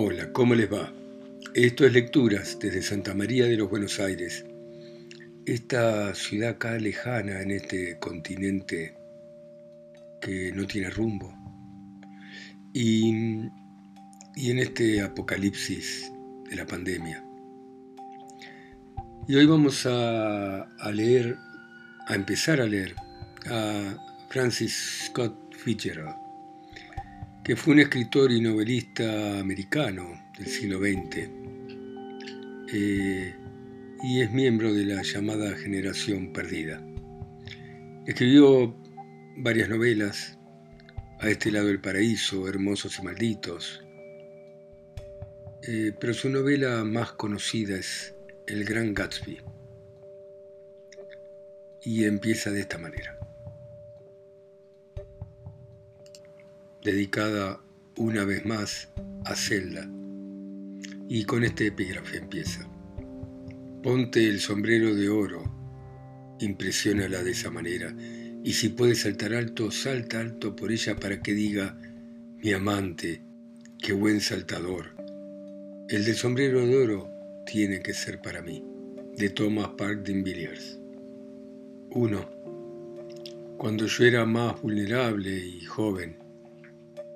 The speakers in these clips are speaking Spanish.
Hola, ¿cómo les va? Esto es Lecturas desde Santa María de los Buenos Aires, esta ciudad acá lejana en este continente que no tiene rumbo y, en este apocalipsis de la pandemia. Y hoy vamos a, a leer, a empezar a leer a Francis Scott Fitzgerald que fue un escritor y novelista americano del siglo XX eh, y es miembro de la llamada generación perdida. Escribió varias novelas, A este lado del paraíso, Hermosos y Malditos, eh, pero su novela más conocida es El Gran Gatsby y empieza de esta manera. Dedicada una vez más a Zelda. Y con este epígrafe empieza. Ponte el sombrero de oro, impresiónala de esa manera, y si puedes saltar alto, salta alto por ella para que diga, mi amante, qué buen saltador. El del sombrero de oro tiene que ser para mí, de Thomas Park Villiers. 1. Cuando yo era más vulnerable y joven,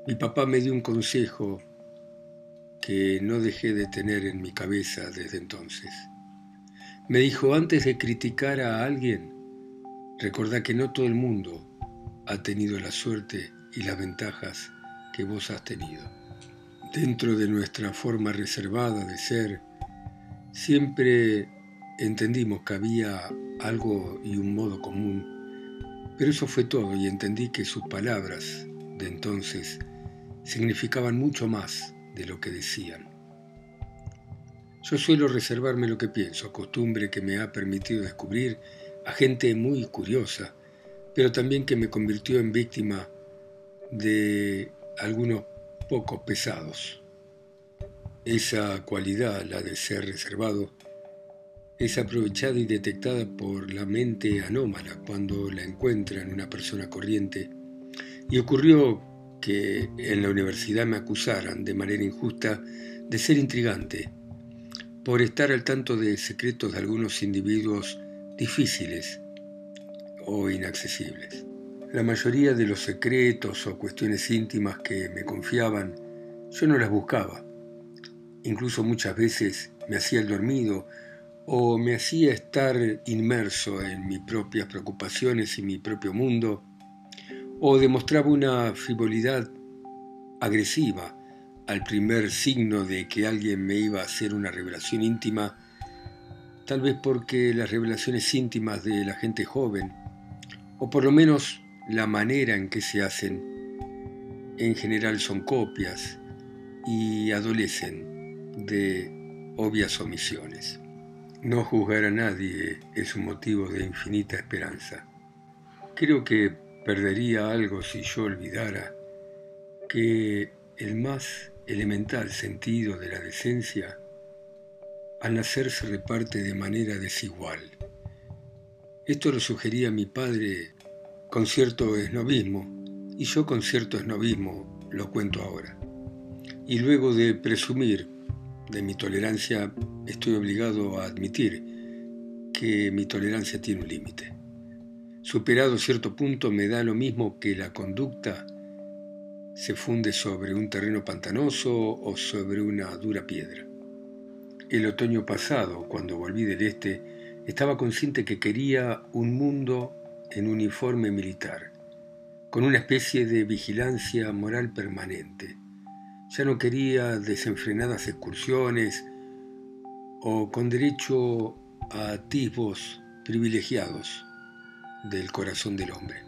mi papá me dio un consejo que no dejé de tener en mi cabeza desde entonces. Me dijo, antes de criticar a alguien, recordá que no todo el mundo ha tenido la suerte y las ventajas que vos has tenido. Dentro de nuestra forma reservada de ser, siempre entendimos que había algo y un modo común, pero eso fue todo y entendí que sus palabras de entonces significaban mucho más de lo que decían. Yo suelo reservarme lo que pienso, costumbre que me ha permitido descubrir a gente muy curiosa, pero también que me convirtió en víctima de algunos pocos pesados. Esa cualidad, la de ser reservado, es aprovechada y detectada por la mente anómala cuando la encuentra en una persona corriente, y ocurrió que en la universidad me acusaran de manera injusta de ser intrigante, por estar al tanto de secretos de algunos individuos difíciles o inaccesibles. La mayoría de los secretos o cuestiones íntimas que me confiaban, yo no las buscaba. Incluso muchas veces me hacía el dormido o me hacía estar inmerso en mis propias preocupaciones y mi propio mundo o demostraba una frivolidad agresiva al primer signo de que alguien me iba a hacer una revelación íntima, tal vez porque las revelaciones íntimas de la gente joven, o por lo menos la manera en que se hacen, en general son copias y adolecen de obvias omisiones. No juzgar a nadie es un motivo de infinita esperanza. Creo que Perdería algo si yo olvidara que el más elemental sentido de la decencia al nacer se reparte de manera desigual. Esto lo sugería mi padre con cierto esnovismo, y yo con cierto esnovismo lo cuento ahora. Y luego de presumir de mi tolerancia, estoy obligado a admitir que mi tolerancia tiene un límite. Superado cierto punto me da lo mismo que la conducta se funde sobre un terreno pantanoso o sobre una dura piedra. El otoño pasado, cuando volví del este, estaba consciente que quería un mundo en uniforme militar, con una especie de vigilancia moral permanente. Ya no quería desenfrenadas excursiones o con derecho a atisbos privilegiados del corazón del hombre.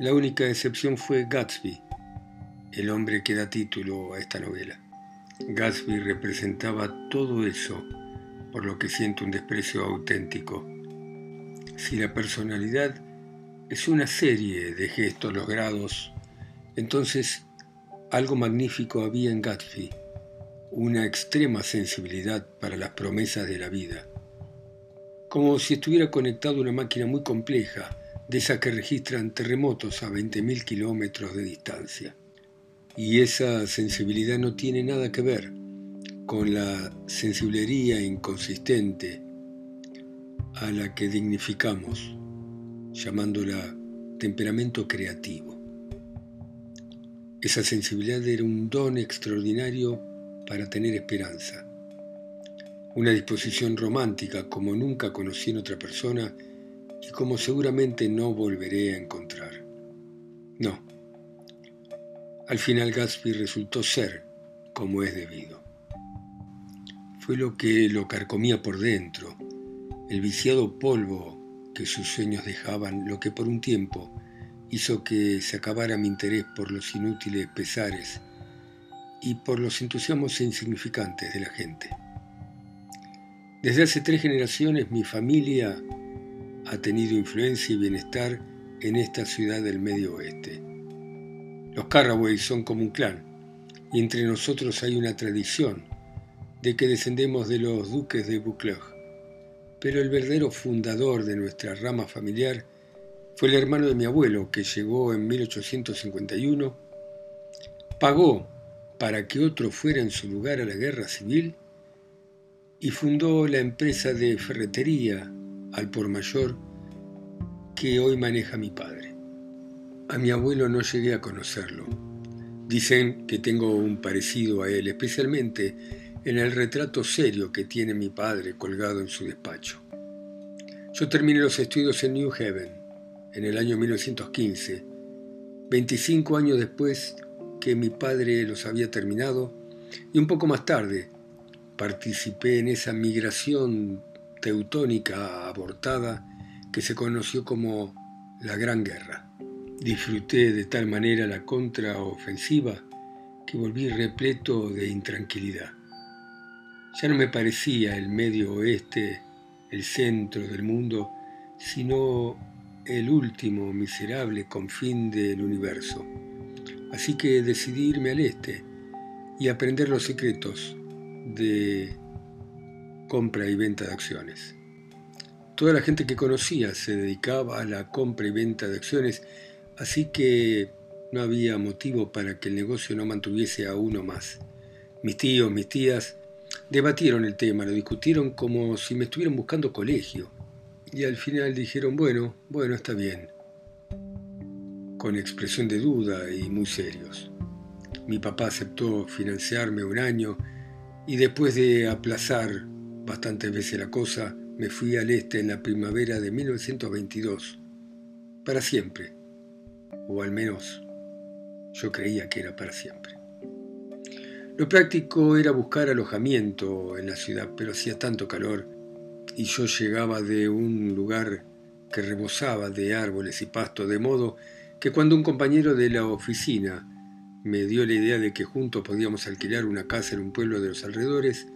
La única excepción fue Gatsby, el hombre que da título a esta novela. Gatsby representaba todo eso por lo que siento un desprecio auténtico. Si la personalidad es una serie de gestos logrados, entonces algo magnífico había en Gatsby, una extrema sensibilidad para las promesas de la vida como si estuviera conectado a una máquina muy compleja, de esas que registran terremotos a 20.000 kilómetros de distancia. Y esa sensibilidad no tiene nada que ver con la sensiblería inconsistente a la que dignificamos, llamándola temperamento creativo. Esa sensibilidad era un don extraordinario para tener esperanza, una disposición romántica como nunca conocí en otra persona y como seguramente no volveré a encontrar. No. Al final Gatsby resultó ser como es debido. Fue lo que lo carcomía por dentro, el viciado polvo que sus sueños dejaban, lo que por un tiempo hizo que se acabara mi interés por los inútiles pesares y por los entusiasmos insignificantes de la gente. Desde hace tres generaciones mi familia ha tenido influencia y bienestar en esta ciudad del medio oeste. Los Carraway son como un clan, y entre nosotros hay una tradición de que descendemos de los duques de Buccleuch. Pero el verdadero fundador de nuestra rama familiar fue el hermano de mi abuelo, que llegó en 1851, pagó para que otro fuera en su lugar a la guerra civil y fundó la empresa de ferretería al por mayor que hoy maneja mi padre. A mi abuelo no llegué a conocerlo. Dicen que tengo un parecido a él, especialmente en el retrato serio que tiene mi padre colgado en su despacho. Yo terminé los estudios en New Haven en el año 1915, 25 años después que mi padre los había terminado, y un poco más tarde participé en esa migración teutónica abortada que se conoció como la Gran Guerra. Disfruté de tal manera la contraofensiva que volví repleto de intranquilidad. Ya no me parecía el medio oeste el centro del mundo, sino el último miserable confín del universo. Así que decidí irme al este y aprender los secretos de compra y venta de acciones. Toda la gente que conocía se dedicaba a la compra y venta de acciones, así que no había motivo para que el negocio no mantuviese a uno más. Mis tíos, mis tías, debatieron el tema, lo discutieron como si me estuvieran buscando colegio. Y al final dijeron, bueno, bueno, está bien. Con expresión de duda y muy serios. Mi papá aceptó financiarme un año y después de aplazar bastantes veces la cosa, me fui al este en la primavera de 1922, para siempre, o al menos yo creía que era para siempre. Lo práctico era buscar alojamiento en la ciudad, pero hacía tanto calor y yo llegaba de un lugar que rebosaba de árboles y pasto, de modo que cuando un compañero de la oficina me dio la idea de que juntos podíamos alquilar una casa en un pueblo de los alrededores,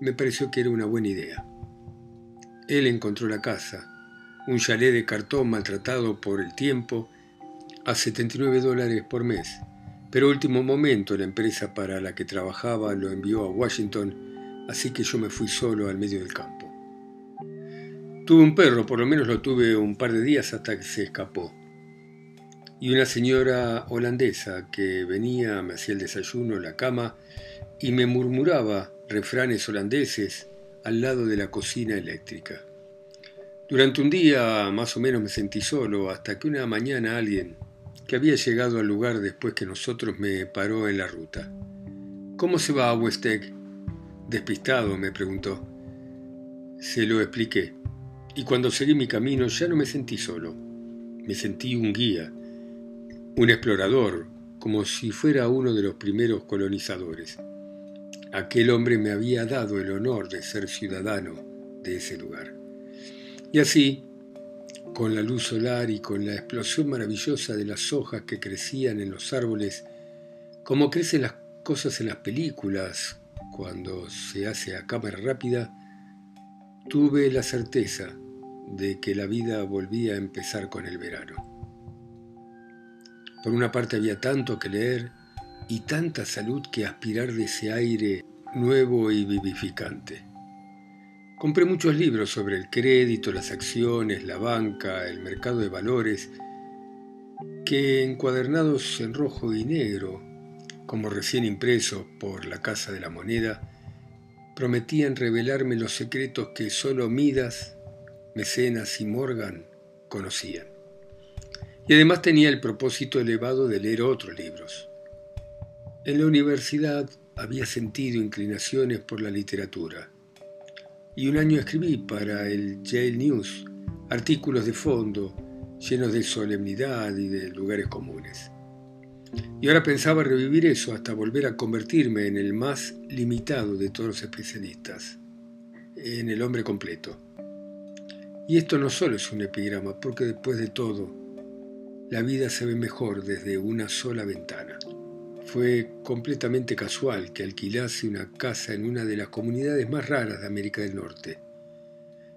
me pareció que era una buena idea. Él encontró la casa, un chalet de cartón maltratado por el tiempo, a 79 dólares por mes. Pero último momento la empresa para la que trabajaba lo envió a Washington, así que yo me fui solo al medio del campo. Tuve un perro, por lo menos lo tuve un par de días hasta que se escapó. Y una señora holandesa que venía, me hacía el desayuno, la cama, y me murmuraba refranes holandeses al lado de la cocina eléctrica. Durante un día más o menos me sentí solo hasta que una mañana alguien, que había llegado al lugar después que nosotros, me paró en la ruta. ¿Cómo se va a West Egg? Despistado, me preguntó. Se lo expliqué, y cuando seguí mi camino ya no me sentí solo. Me sentí un guía, un explorador, como si fuera uno de los primeros colonizadores. Aquel hombre me había dado el honor de ser ciudadano de ese lugar. Y así, con la luz solar y con la explosión maravillosa de las hojas que crecían en los árboles, como crecen las cosas en las películas cuando se hace a cámara rápida, tuve la certeza de que la vida volvía a empezar con el verano. Por una parte había tanto que leer y tanta salud que aspirar de ese aire nuevo y vivificante. Compré muchos libros sobre el crédito, las acciones, la banca, el mercado de valores, que encuadernados en rojo y negro como recién impresos por la Casa de la Moneda, prometían revelarme los secretos que solo Midas, Mecenas y Morgan conocían. Y además tenía el propósito elevado de leer otros libros. En la universidad había sentido inclinaciones por la literatura. Y un año escribí para el Yale News artículos de fondo llenos de solemnidad y de lugares comunes. Y ahora pensaba revivir eso hasta volver a convertirme en el más limitado de todos los especialistas, en el hombre completo. Y esto no solo es un epigrama, porque después de todo, la vida se ve mejor desde una sola ventana. Fue completamente casual que alquilase una casa en una de las comunidades más raras de América del Norte.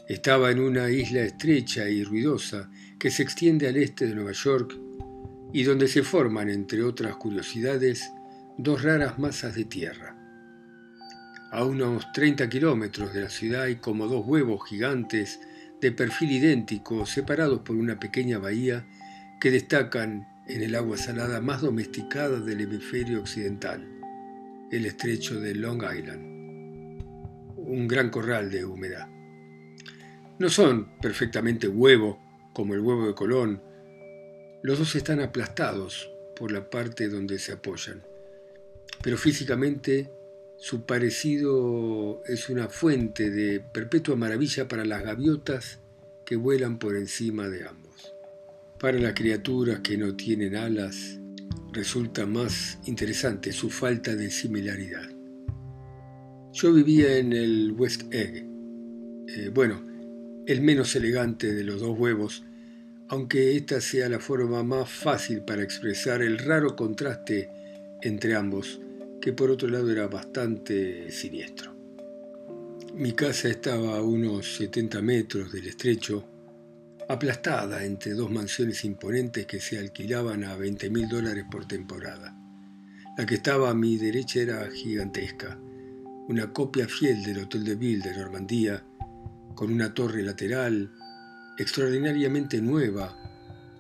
Estaba en una isla estrecha y ruidosa que se extiende al este de Nueva York y donde se forman, entre otras curiosidades, dos raras masas de tierra. A unos 30 kilómetros de la ciudad hay como dos huevos gigantes de perfil idéntico separados por una pequeña bahía que destacan en el agua salada más domesticada del hemisferio occidental, el estrecho de Long Island, un gran corral de humedad. No son perfectamente huevos como el huevo de Colón, los dos están aplastados por la parte donde se apoyan, pero físicamente su parecido es una fuente de perpetua maravilla para las gaviotas que vuelan por encima de ambos. Para las criaturas que no tienen alas, resulta más interesante su falta de similaridad. Yo vivía en el West Egg, eh, bueno, el menos elegante de los dos huevos, aunque esta sea la forma más fácil para expresar el raro contraste entre ambos, que por otro lado era bastante siniestro. Mi casa estaba a unos 70 metros del estrecho, aplastada entre dos mansiones imponentes que se alquilaban a 20 mil dólares por temporada. La que estaba a mi derecha era gigantesca, una copia fiel del Hotel de Ville de Normandía, con una torre lateral extraordinariamente nueva,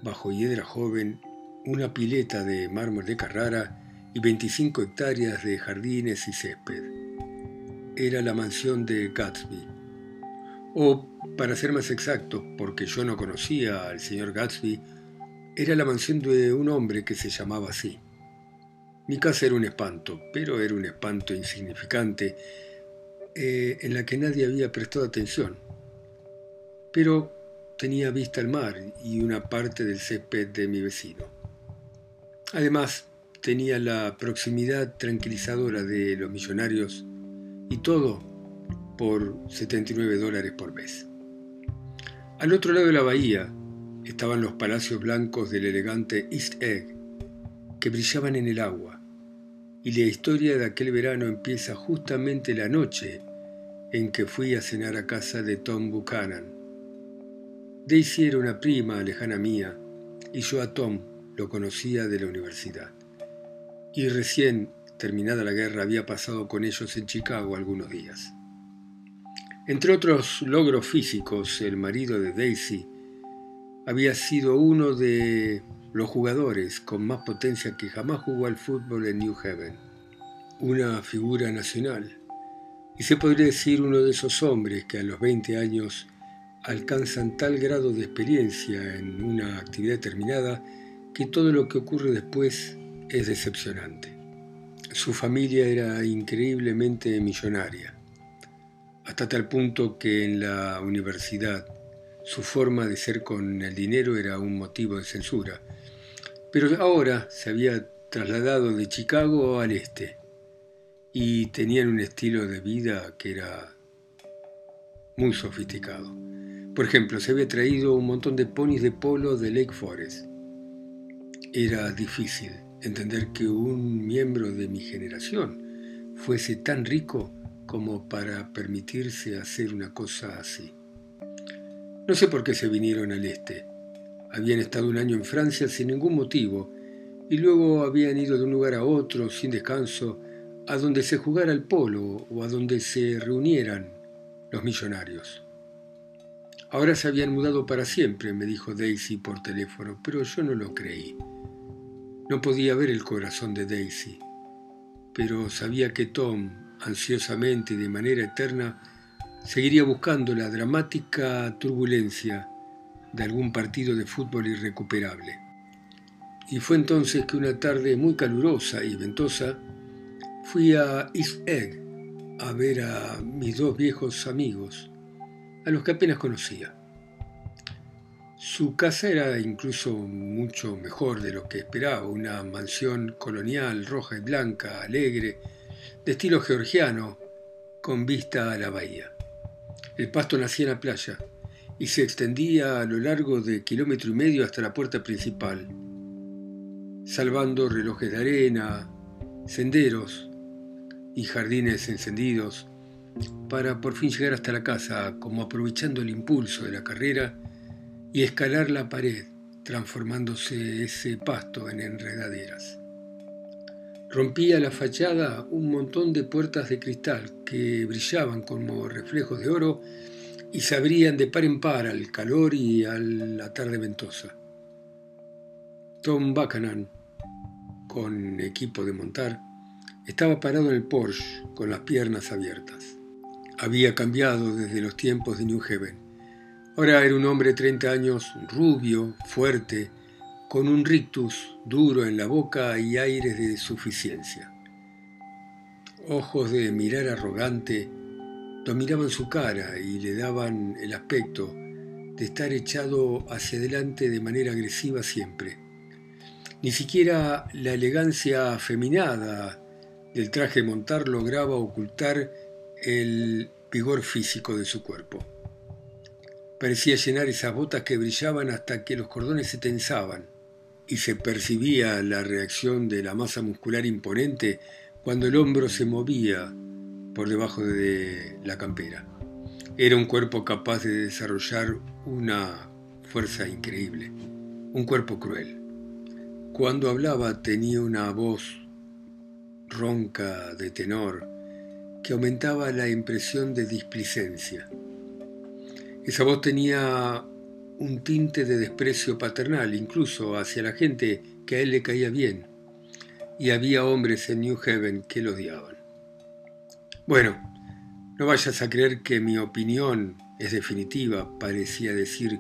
bajo hiedra joven, una pileta de mármol de Carrara y 25 hectáreas de jardines y césped. Era la mansión de Gatsby, para ser más exacto, porque yo no conocía al señor Gatsby, era la mansión de un hombre que se llamaba así. Mi casa era un espanto, pero era un espanto insignificante eh, en la que nadie había prestado atención. Pero tenía vista al mar y una parte del césped de mi vecino. Además, tenía la proximidad tranquilizadora de los millonarios y todo por 79 dólares por mes. Al otro lado de la bahía estaban los palacios blancos del elegante East Egg, que brillaban en el agua, y la historia de aquel verano empieza justamente la noche en que fui a cenar a casa de Tom Buchanan. Daisy era una prima lejana mía, y yo a Tom lo conocía de la universidad. Y recién terminada la guerra había pasado con ellos en Chicago algunos días. Entre otros logros físicos, el marido de Daisy había sido uno de los jugadores con más potencia que jamás jugó al fútbol en New Haven, una figura nacional, y se podría decir uno de esos hombres que a los 20 años alcanzan tal grado de experiencia en una actividad determinada que todo lo que ocurre después es decepcionante. Su familia era increíblemente millonaria hasta tal punto que en la universidad su forma de ser con el dinero era un motivo de censura. Pero ahora se había trasladado de Chicago al este y tenían un estilo de vida que era muy sofisticado. Por ejemplo, se había traído un montón de ponis de polo de Lake Forest. Era difícil entender que un miembro de mi generación fuese tan rico como para permitirse hacer una cosa así. No sé por qué se vinieron al este. Habían estado un año en Francia sin ningún motivo y luego habían ido de un lugar a otro sin descanso a donde se jugara el polo o a donde se reunieran los millonarios. Ahora se habían mudado para siempre, me dijo Daisy por teléfono, pero yo no lo creí. No podía ver el corazón de Daisy pero sabía que Tom, ansiosamente y de manera eterna, seguiría buscando la dramática turbulencia de algún partido de fútbol irrecuperable. Y fue entonces que una tarde muy calurosa y ventosa fui a East Egg a ver a mis dos viejos amigos, a los que apenas conocía. Su casa era incluso mucho mejor de lo que esperaba, una mansión colonial roja y blanca, alegre, de estilo georgiano, con vista a la bahía. El pasto nacía en la playa y se extendía a lo largo de kilómetro y medio hasta la puerta principal, salvando relojes de arena, senderos y jardines encendidos, para por fin llegar hasta la casa, como aprovechando el impulso de la carrera y escalar la pared, transformándose ese pasto en enredaderas. Rompía la fachada un montón de puertas de cristal que brillaban como reflejos de oro y se abrían de par en par al calor y a la tarde ventosa. Tom Buchanan, con equipo de montar, estaba parado en el Porsche con las piernas abiertas. Había cambiado desde los tiempos de New Haven Ahora era un hombre de 30 años, rubio, fuerte, con un rictus duro en la boca y aires de suficiencia. Ojos de mirar arrogante dominaban su cara y le daban el aspecto de estar echado hacia adelante de manera agresiva siempre. Ni siquiera la elegancia afeminada del traje montar lograba ocultar el vigor físico de su cuerpo. Parecía llenar esas botas que brillaban hasta que los cordones se tensaban y se percibía la reacción de la masa muscular imponente cuando el hombro se movía por debajo de la campera. Era un cuerpo capaz de desarrollar una fuerza increíble, un cuerpo cruel. Cuando hablaba tenía una voz ronca de tenor que aumentaba la impresión de displicencia. Esa voz tenía un tinte de desprecio paternal, incluso hacia la gente que a él le caía bien, y había hombres en New Haven que lo odiaban. Bueno, no vayas a creer que mi opinión es definitiva, parecía decir,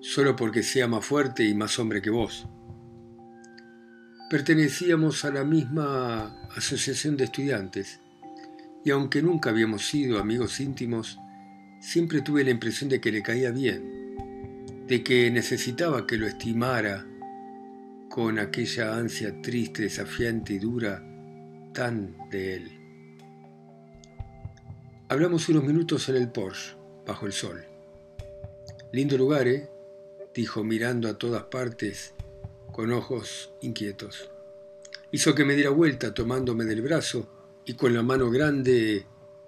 solo porque sea más fuerte y más hombre que vos. Pertenecíamos a la misma asociación de estudiantes, y aunque nunca habíamos sido amigos íntimos, siempre tuve la impresión de que le caía bien, de que necesitaba que lo estimara con aquella ansia triste, desafiante y dura tan de él. Hablamos unos minutos en el Porsche, bajo el sol. Lindo lugar, ¿eh? dijo mirando a todas partes con ojos inquietos. Hizo que me diera vuelta tomándome del brazo y con la mano grande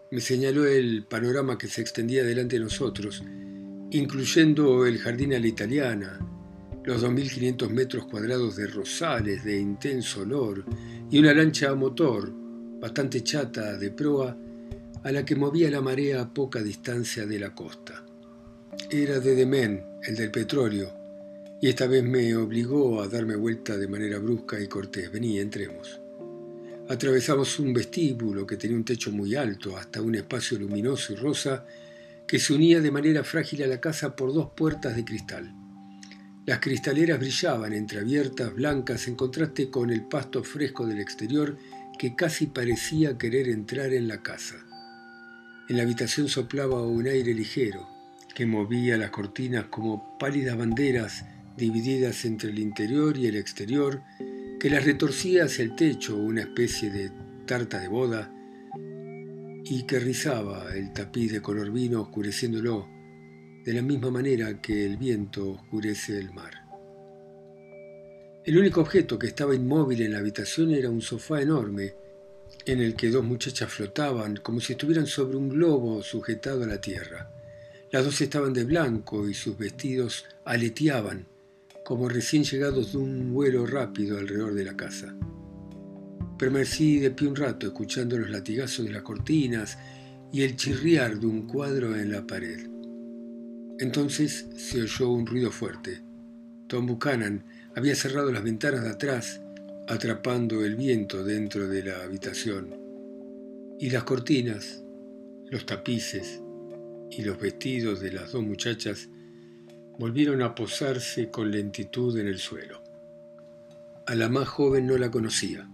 me señaló el panorama que se extendía delante de nosotros, incluyendo el jardín a la italiana, los 2.500 metros cuadrados de rosales de intenso olor y una lancha a motor, bastante chata de proa, a la que movía la marea a poca distancia de la costa. Era de Demen, el del petróleo, y esta vez me obligó a darme vuelta de manera brusca y cortés. Vení, entremos. Atravesamos un vestíbulo que tenía un techo muy alto hasta un espacio luminoso y rosa que se unía de manera frágil a la casa por dos puertas de cristal. Las cristaleras brillaban entreabiertas, blancas, en contraste con el pasto fresco del exterior que casi parecía querer entrar en la casa. En la habitación soplaba un aire ligero que movía las cortinas como pálidas banderas divididas entre el interior y el exterior que las retorcía hacia el techo una especie de tarta de boda y que rizaba el tapiz de color vino oscureciéndolo de la misma manera que el viento oscurece el mar. El único objeto que estaba inmóvil en la habitación era un sofá enorme en el que dos muchachas flotaban como si estuvieran sobre un globo sujetado a la tierra. Las dos estaban de blanco y sus vestidos aleteaban como recién llegados de un vuelo rápido alrededor de la casa. Permanecí de pie un rato escuchando los latigazos de las cortinas y el chirriar de un cuadro en la pared. Entonces se oyó un ruido fuerte. Tom Buchanan había cerrado las ventanas de atrás, atrapando el viento dentro de la habitación, y las cortinas, los tapices y los vestidos de las dos muchachas volvieron a posarse con lentitud en el suelo. A la más joven no la conocía.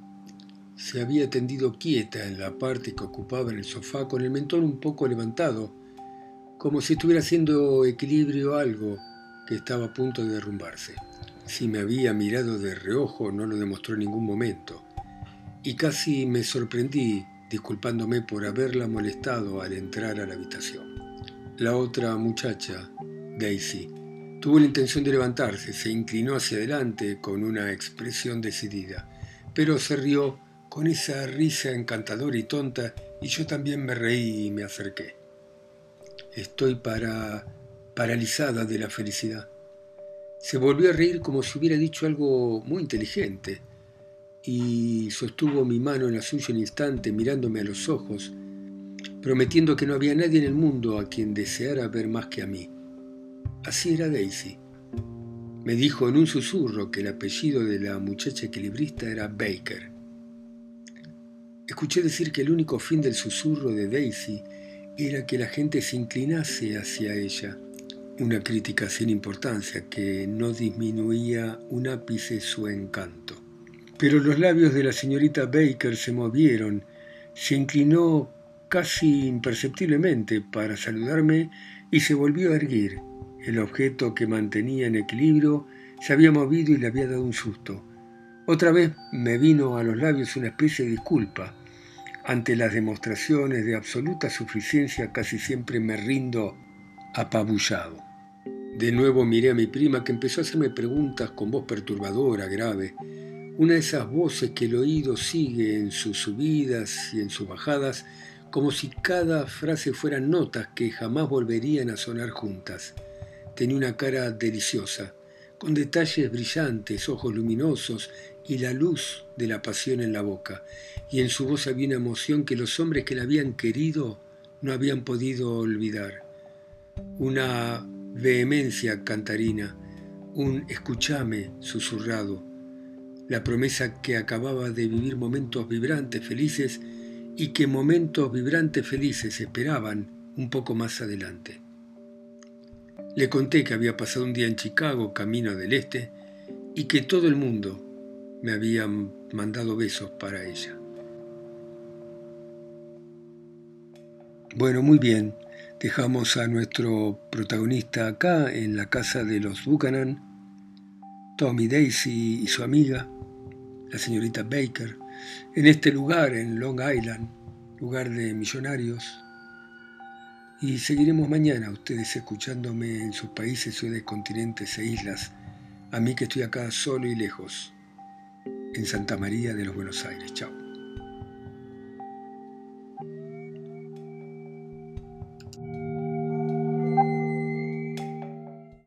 Se había tendido quieta en la parte que ocupaba en el sofá con el mentón un poco levantado, como si estuviera haciendo equilibrio algo que estaba a punto de derrumbarse. Si me había mirado de reojo no lo demostró en ningún momento, y casi me sorprendí disculpándome por haberla molestado al entrar a la habitación. La otra muchacha, Daisy, tuvo la intención de levantarse, se inclinó hacia adelante con una expresión decidida, pero se rió con esa risa encantadora y tonta y yo también me reí y me acerqué. Estoy para paralizada de la felicidad. Se volvió a reír como si hubiera dicho algo muy inteligente y sostuvo mi mano en la suya un instante mirándome a los ojos, prometiendo que no había nadie en el mundo a quien deseara ver más que a mí. Así era Daisy. Me dijo en un susurro que el apellido de la muchacha equilibrista era Baker. Escuché decir que el único fin del susurro de Daisy era que la gente se inclinase hacia ella una crítica sin importancia que no disminuía un ápice su encanto. Pero los labios de la señorita Baker se movieron, se inclinó casi imperceptiblemente para saludarme y se volvió a erguir. El objeto que mantenía en equilibrio se había movido y le había dado un susto. Otra vez me vino a los labios una especie de disculpa. Ante las demostraciones de absoluta suficiencia casi siempre me rindo apabullado. De nuevo miré a mi prima que empezó a hacerme preguntas con voz perturbadora, grave. Una de esas voces que el oído sigue en sus subidas y en sus bajadas, como si cada frase fueran notas que jamás volverían a sonar juntas. Tenía una cara deliciosa, con detalles brillantes, ojos luminosos y la luz de la pasión en la boca, y en su voz había una emoción que los hombres que la habían querido no habían podido olvidar. Una vehemencia cantarina, un escúchame susurrado, la promesa que acababa de vivir momentos vibrantes, felices, y que momentos vibrantes, felices esperaban un poco más adelante. Le conté que había pasado un día en Chicago, camino del este, y que todo el mundo me había mandado besos para ella. Bueno, muy bien. Dejamos a nuestro protagonista acá en la casa de los Buchanan, Tommy Daisy y su amiga, la señorita Baker, en este lugar, en Long Island, lugar de millonarios. Y seguiremos mañana, ustedes escuchándome en sus países, ciudades, continentes e islas, a mí que estoy acá solo y lejos, en Santa María de los Buenos Aires. Chao.